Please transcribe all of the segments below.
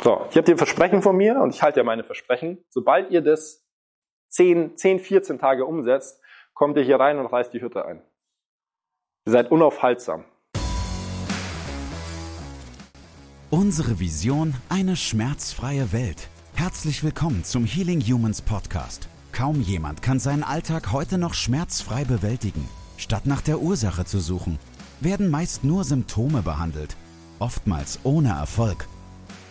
So, ich habe dir ein Versprechen von mir und ich halte ja meine Versprechen. Sobald ihr das 10, 10, 14 Tage umsetzt, kommt ihr hier rein und reißt die Hütte ein. Ihr seid unaufhaltsam. Unsere Vision, eine schmerzfreie Welt. Herzlich willkommen zum Healing Humans Podcast. Kaum jemand kann seinen Alltag heute noch schmerzfrei bewältigen. Statt nach der Ursache zu suchen, werden meist nur Symptome behandelt, oftmals ohne Erfolg.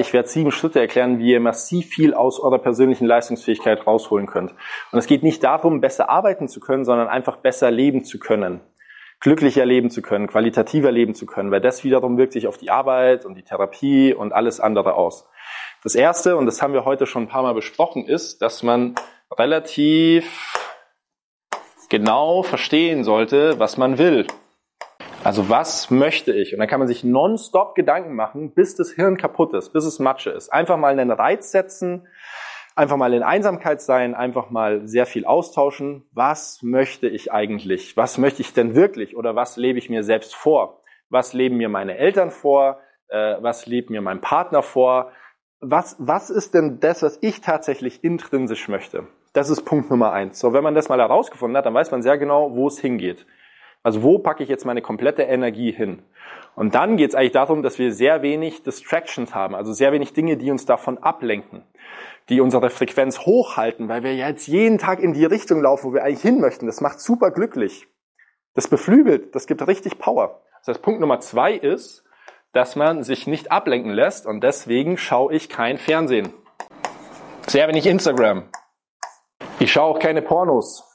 Ich werde sieben Schritte erklären, wie ihr massiv viel aus eurer persönlichen Leistungsfähigkeit rausholen könnt. Und es geht nicht darum, besser arbeiten zu können, sondern einfach besser leben zu können. Glücklicher leben zu können, qualitativer leben zu können, weil das wiederum wirkt sich auf die Arbeit und die Therapie und alles andere aus. Das erste, und das haben wir heute schon ein paar Mal besprochen, ist, dass man relativ genau verstehen sollte, was man will. Also was möchte ich? Und dann kann man sich nonstop Gedanken machen, bis das Hirn kaputt ist, bis es Matsche ist. Einfach mal einen Reiz setzen, einfach mal in Einsamkeit sein, einfach mal sehr viel austauschen. Was möchte ich eigentlich? Was möchte ich denn wirklich? Oder was lebe ich mir selbst vor? Was leben mir meine Eltern vor? Äh, was lebt mir mein Partner vor? Was, was ist denn das, was ich tatsächlich intrinsisch möchte? Das ist Punkt Nummer eins. So, wenn man das mal herausgefunden hat, dann weiß man sehr genau, wo es hingeht. Also wo packe ich jetzt meine komplette Energie hin? Und dann geht es eigentlich darum, dass wir sehr wenig Distractions haben, also sehr wenig Dinge, die uns davon ablenken, die unsere Frequenz hochhalten, weil wir jetzt jeden Tag in die Richtung laufen, wo wir eigentlich hin möchten. Das macht super glücklich. Das beflügelt, das gibt richtig Power. Das heißt, Punkt Nummer zwei ist, dass man sich nicht ablenken lässt und deswegen schaue ich kein Fernsehen. Sehr wenig Instagram. Ich schaue auch keine Pornos.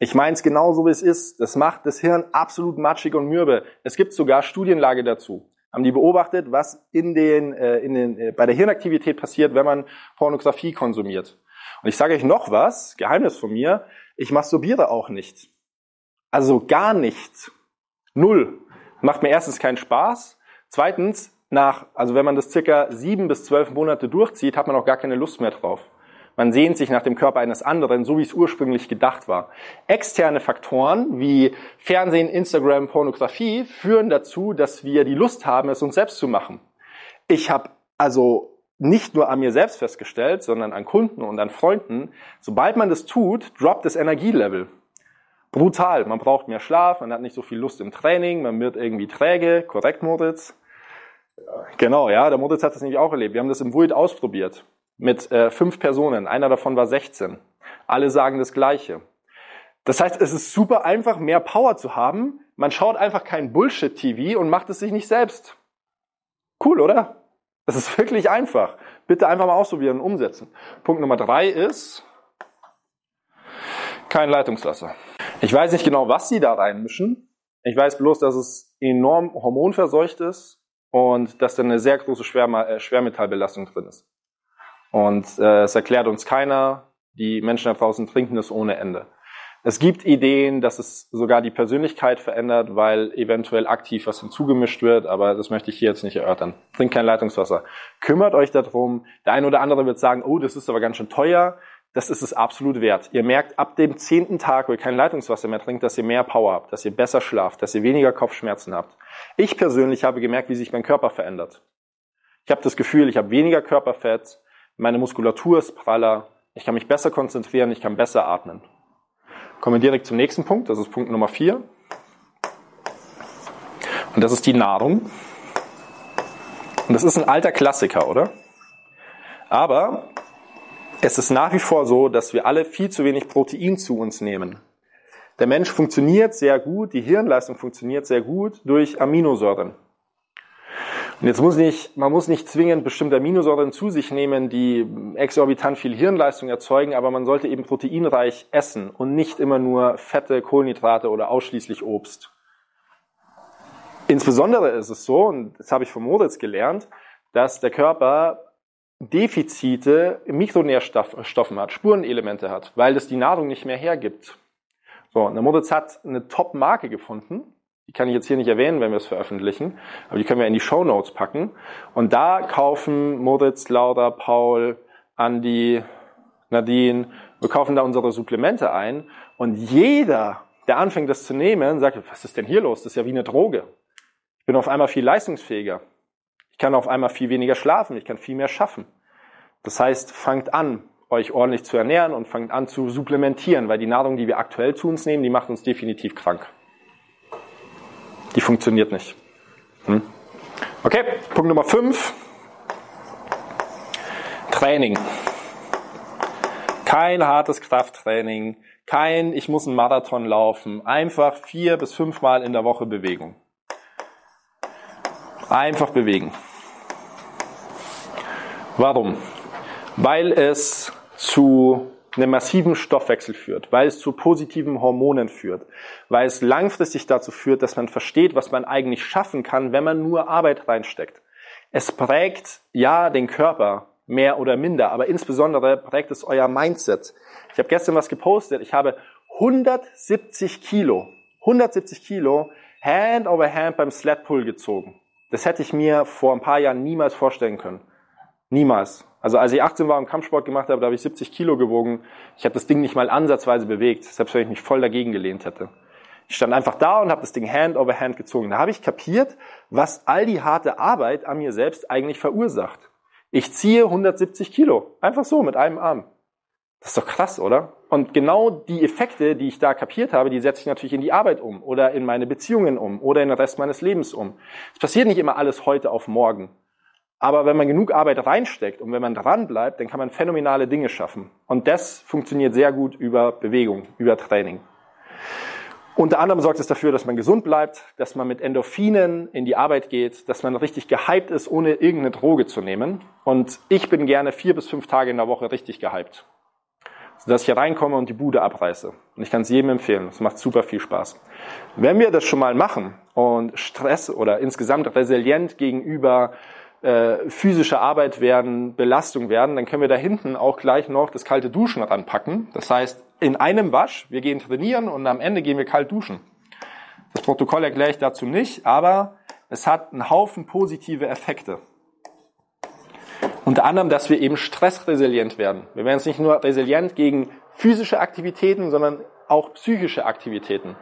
Ich meine es genauso, wie es ist. Das macht das Hirn absolut matschig und mürbe. Es gibt sogar Studienlage dazu. Haben die beobachtet, was in den, äh, in den, äh, bei der Hirnaktivität passiert, wenn man Pornografie konsumiert. Und ich sage euch noch was, Geheimnis von mir, ich masturbiere auch nicht. Also gar nichts. Null. Macht mir erstens keinen Spaß. Zweitens, nach, also wenn man das circa sieben bis zwölf Monate durchzieht, hat man auch gar keine Lust mehr drauf. Man sehnt sich nach dem Körper eines anderen, so wie es ursprünglich gedacht war. Externe Faktoren wie Fernsehen, Instagram, Pornografie führen dazu, dass wir die Lust haben, es uns selbst zu machen. Ich habe also nicht nur an mir selbst festgestellt, sondern an Kunden und an Freunden, sobald man das tut, droppt das Energielevel. Brutal. Man braucht mehr Schlaf, man hat nicht so viel Lust im Training, man wird irgendwie träge. Korrekt, Moritz? Genau, ja, der Moritz hat das nämlich auch erlebt. Wir haben das im Void ausprobiert mit äh, fünf Personen. Einer davon war 16. Alle sagen das Gleiche. Das heißt, es ist super einfach, mehr Power zu haben. Man schaut einfach kein Bullshit-TV und macht es sich nicht selbst. Cool, oder? Das ist wirklich einfach. Bitte einfach mal ausprobieren und umsetzen. Punkt Nummer drei ist kein Leitungswasser. Ich weiß nicht genau, was sie da reinmischen. Ich weiß bloß, dass es enorm hormonverseucht ist und dass da eine sehr große äh, Schwermetallbelastung drin ist. Und äh, es erklärt uns keiner, die Menschen da draußen trinken es ohne Ende. Es gibt Ideen, dass es sogar die Persönlichkeit verändert, weil eventuell aktiv was hinzugemischt wird, aber das möchte ich hier jetzt nicht erörtern. Trinkt kein Leitungswasser. Kümmert euch darum. Der eine oder andere wird sagen, oh, das ist aber ganz schön teuer. Das ist es absolut wert. Ihr merkt ab dem zehnten Tag, wo ihr kein Leitungswasser mehr trinkt, dass ihr mehr Power habt, dass ihr besser schlaft, dass ihr weniger Kopfschmerzen habt. Ich persönlich habe gemerkt, wie sich mein Körper verändert. Ich habe das Gefühl, ich habe weniger Körperfett, meine Muskulatur ist praller, ich kann mich besser konzentrieren, ich kann besser atmen. Kommen wir direkt zum nächsten Punkt, das ist Punkt Nummer vier. Und das ist die Nahrung. Und das ist ein alter Klassiker, oder? Aber es ist nach wie vor so, dass wir alle viel zu wenig Protein zu uns nehmen. Der Mensch funktioniert sehr gut, die Hirnleistung funktioniert sehr gut durch Aminosäuren. Und jetzt muss nicht, man muss nicht zwingend bestimmte Aminosäuren zu sich nehmen, die exorbitant viel Hirnleistung erzeugen, aber man sollte eben proteinreich essen und nicht immer nur Fette, Kohlenhydrate oder ausschließlich Obst. Insbesondere ist es so, und das habe ich von Moritz gelernt, dass der Körper Defizite Mikronährstoffen hat, Spurenelemente hat, weil es die Nahrung nicht mehr hergibt. So, und der Moritz hat eine Top-Marke gefunden. Die kann ich jetzt hier nicht erwähnen, wenn wir es veröffentlichen, aber die können wir in die Show Notes packen. Und da kaufen Moritz, Laura, Paul, Andi, Nadine, wir kaufen da unsere Supplemente ein und jeder, der anfängt das zu nehmen, sagt, was ist denn hier los? Das ist ja wie eine Droge. Ich bin auf einmal viel leistungsfähiger. Ich kann auf einmal viel weniger schlafen, ich kann viel mehr schaffen. Das heißt, fangt an, euch ordentlich zu ernähren und fangt an zu supplementieren, weil die Nahrung, die wir aktuell zu uns nehmen, die macht uns definitiv krank. Die funktioniert nicht. Hm? Okay, Punkt Nummer 5. Training. Kein hartes Krafttraining, kein ich muss einen Marathon laufen, einfach vier bis fünfmal in der Woche Bewegung. Einfach bewegen. Warum? Weil es zu einem massiven Stoffwechsel führt, weil es zu positiven Hormonen führt, weil es langfristig dazu führt, dass man versteht, was man eigentlich schaffen kann, wenn man nur Arbeit reinsteckt. Es prägt ja den Körper mehr oder minder, aber insbesondere prägt es euer Mindset. Ich habe gestern was gepostet, ich habe 170 Kilo, 170 Kilo Hand over Hand beim Sled Pull gezogen. Das hätte ich mir vor ein paar Jahren niemals vorstellen können. Niemals. Also als ich 18 war und Kampfsport gemacht habe, da habe ich 70 Kilo gewogen. Ich habe das Ding nicht mal ansatzweise bewegt, selbst wenn ich mich voll dagegen gelehnt hätte. Ich stand einfach da und habe das Ding Hand over Hand gezogen. Da habe ich kapiert, was all die harte Arbeit an mir selbst eigentlich verursacht. Ich ziehe 170 Kilo. Einfach so, mit einem Arm. Das ist doch krass, oder? Und genau die Effekte, die ich da kapiert habe, die setze ich natürlich in die Arbeit um oder in meine Beziehungen um oder in den Rest meines Lebens um. Es passiert nicht immer alles heute auf morgen. Aber wenn man genug Arbeit reinsteckt und wenn man dran bleibt, dann kann man phänomenale Dinge schaffen. Und das funktioniert sehr gut über Bewegung, über Training. Unter anderem sorgt es dafür, dass man gesund bleibt, dass man mit Endorphinen in die Arbeit geht, dass man richtig gehypt ist, ohne irgendeine Droge zu nehmen. Und ich bin gerne vier bis fünf Tage in der Woche richtig gehypt. Sodass ich hier reinkomme und die Bude abreiße. Und ich kann es jedem empfehlen. Es macht super viel Spaß. Wenn wir das schon mal machen und Stress oder insgesamt resilient gegenüber äh, physische Arbeit werden, Belastung werden, dann können wir da hinten auch gleich noch das kalte Duschen ranpacken. Das heißt, in einem Wasch, wir gehen trainieren und am Ende gehen wir kalt duschen. Das Protokoll erkläre ich dazu nicht, aber es hat einen Haufen positive Effekte. Unter anderem, dass wir eben stressresilient werden. Wir werden jetzt nicht nur resilient gegen physische Aktivitäten, sondern auch psychische Aktivitäten.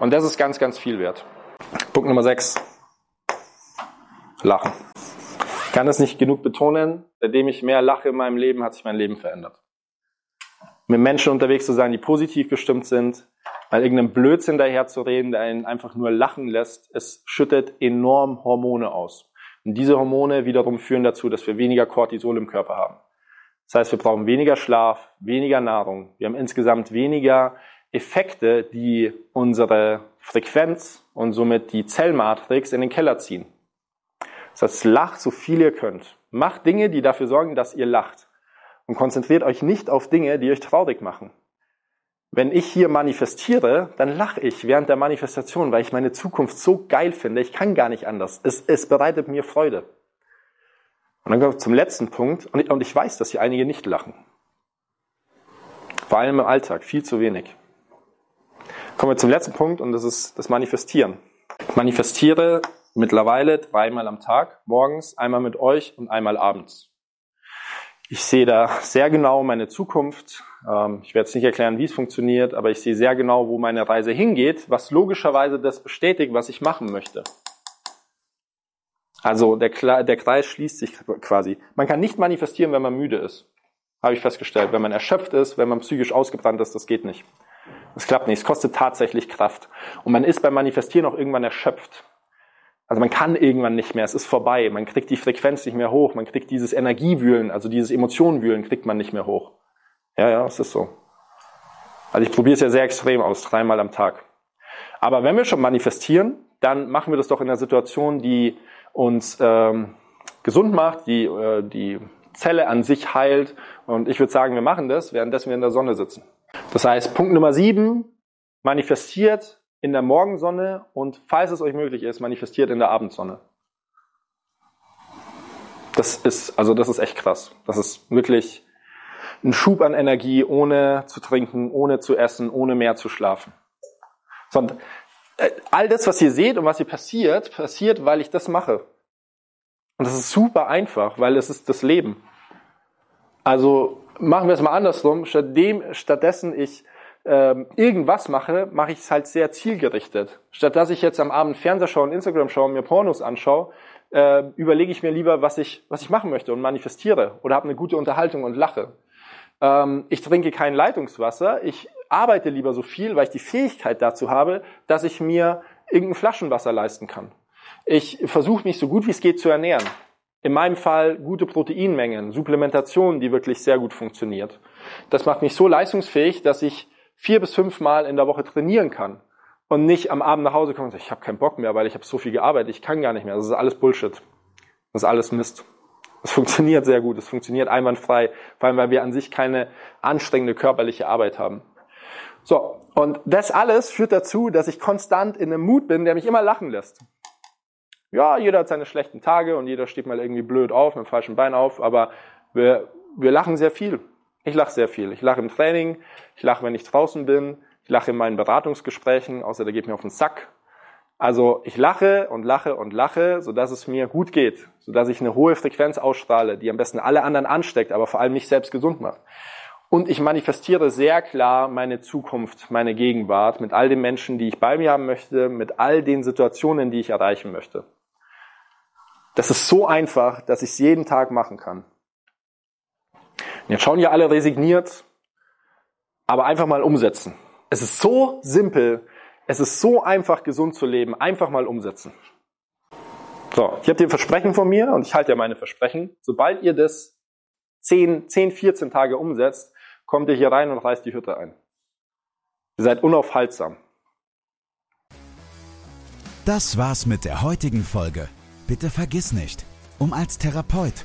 Und das ist ganz, ganz viel wert. Punkt Nummer 6. Lachen kann es nicht genug betonen, seitdem ich mehr lache in meinem Leben, hat sich mein Leben verändert. Mit Menschen unterwegs zu sein, die positiv gestimmt sind, weil irgendeinem Blödsinn daher zu reden, der einen einfach nur lachen lässt, es schüttet enorm Hormone aus. Und diese Hormone wiederum führen dazu, dass wir weniger Cortisol im Körper haben. Das heißt, wir brauchen weniger Schlaf, weniger Nahrung. Wir haben insgesamt weniger Effekte, die unsere Frequenz und somit die Zellmatrix in den Keller ziehen. Das heißt, lacht so viel ihr könnt. Macht Dinge, die dafür sorgen, dass ihr lacht. Und konzentriert euch nicht auf Dinge, die euch traurig machen. Wenn ich hier manifestiere, dann lache ich während der Manifestation, weil ich meine Zukunft so geil finde. Ich kann gar nicht anders. Es, es bereitet mir Freude. Und dann kommen wir zum letzten Punkt. Und ich, und ich weiß, dass hier einige nicht lachen. Vor allem im Alltag, viel zu wenig. Kommen wir zum letzten Punkt und das ist das Manifestieren. Manifestiere mittlerweile dreimal am Tag, morgens, einmal mit euch und einmal abends. Ich sehe da sehr genau meine Zukunft. Ähm, ich werde jetzt nicht erklären, wie es funktioniert, aber ich sehe sehr genau, wo meine Reise hingeht, was logischerweise das bestätigt, was ich machen möchte. Also der, der Kreis schließt sich quasi. Man kann nicht manifestieren, wenn man müde ist. Habe ich festgestellt. Wenn man erschöpft ist, wenn man psychisch ausgebrannt ist, das geht nicht. Das klappt nicht. Es kostet tatsächlich Kraft. Und man ist beim Manifestieren auch irgendwann erschöpft. Also man kann irgendwann nicht mehr, es ist vorbei, man kriegt die Frequenz nicht mehr hoch, man kriegt dieses Energiewühlen, also dieses Emotionenwühlen kriegt man nicht mehr hoch. Ja, ja, es ist so. Also ich probiere es ja sehr extrem aus, dreimal am Tag. Aber wenn wir schon manifestieren, dann machen wir das doch in einer Situation, die uns ähm, gesund macht, die äh, die Zelle an sich heilt. Und ich würde sagen, wir machen das, währenddessen wir in der Sonne sitzen. Das heißt, Punkt Nummer sieben, manifestiert in der Morgensonne und falls es euch möglich ist, manifestiert in der Abendsonne. Das ist, also das ist echt krass. Das ist wirklich ein Schub an Energie, ohne zu trinken, ohne zu essen, ohne mehr zu schlafen. Sondern äh, all das, was ihr seht und was hier passiert, passiert, weil ich das mache. Und das ist super einfach, weil es ist das Leben. Also machen wir es mal andersrum. Stattdessen ich ähm, irgendwas mache, mache ich es halt sehr zielgerichtet. Statt dass ich jetzt am Abend Fernseher schaue und Instagram schaue und mir Pornos anschaue, äh, überlege ich mir lieber, was ich, was ich machen möchte und manifestiere oder habe eine gute Unterhaltung und lache. Ähm, ich trinke kein Leitungswasser. Ich arbeite lieber so viel, weil ich die Fähigkeit dazu habe, dass ich mir irgendein Flaschenwasser leisten kann. Ich versuche mich so gut wie es geht zu ernähren. In meinem Fall gute Proteinmengen, Supplementation, die wirklich sehr gut funktioniert. Das macht mich so leistungsfähig, dass ich vier bis fünf Mal in der Woche trainieren kann und nicht am Abend nach Hause komme und sage, ich habe keinen Bock mehr, weil ich habe so viel gearbeitet, ich kann gar nicht mehr. Das ist alles Bullshit. Das ist alles Mist. Es funktioniert sehr gut, es funktioniert einwandfrei, vor allem weil wir an sich keine anstrengende körperliche Arbeit haben. So, und das alles führt dazu, dass ich konstant in einem Mut bin, der mich immer lachen lässt. Ja, jeder hat seine schlechten Tage und jeder steht mal irgendwie blöd auf, mit dem falschen Bein auf, aber wir, wir lachen sehr viel. Ich lache sehr viel. Ich lache im Training, ich lache, wenn ich draußen bin, ich lache in meinen Beratungsgesprächen, außer der geht mir auf den Sack. Also ich lache und lache und lache, sodass es mir gut geht, sodass ich eine hohe Frequenz ausstrahle, die am besten alle anderen ansteckt, aber vor allem mich selbst gesund macht. Und ich manifestiere sehr klar meine Zukunft, meine Gegenwart mit all den Menschen, die ich bei mir haben möchte, mit all den Situationen, die ich erreichen möchte. Das ist so einfach, dass ich es jeden Tag machen kann. Jetzt schauen ja alle resigniert, aber einfach mal umsetzen. Es ist so simpel, es ist so einfach, gesund zu leben. Einfach mal umsetzen. So, ich habe dir ein Versprechen von mir und ich halte ja meine Versprechen. Sobald ihr das 10, 10, 14 Tage umsetzt, kommt ihr hier rein und reißt die Hütte ein. Ihr seid unaufhaltsam. Das war's mit der heutigen Folge. Bitte vergiss nicht, um als Therapeut,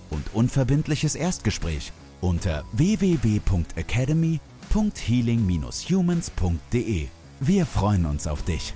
und unverbindliches Erstgespräch unter www.academy.com www.healing-humans.de. Wir freuen uns auf dich.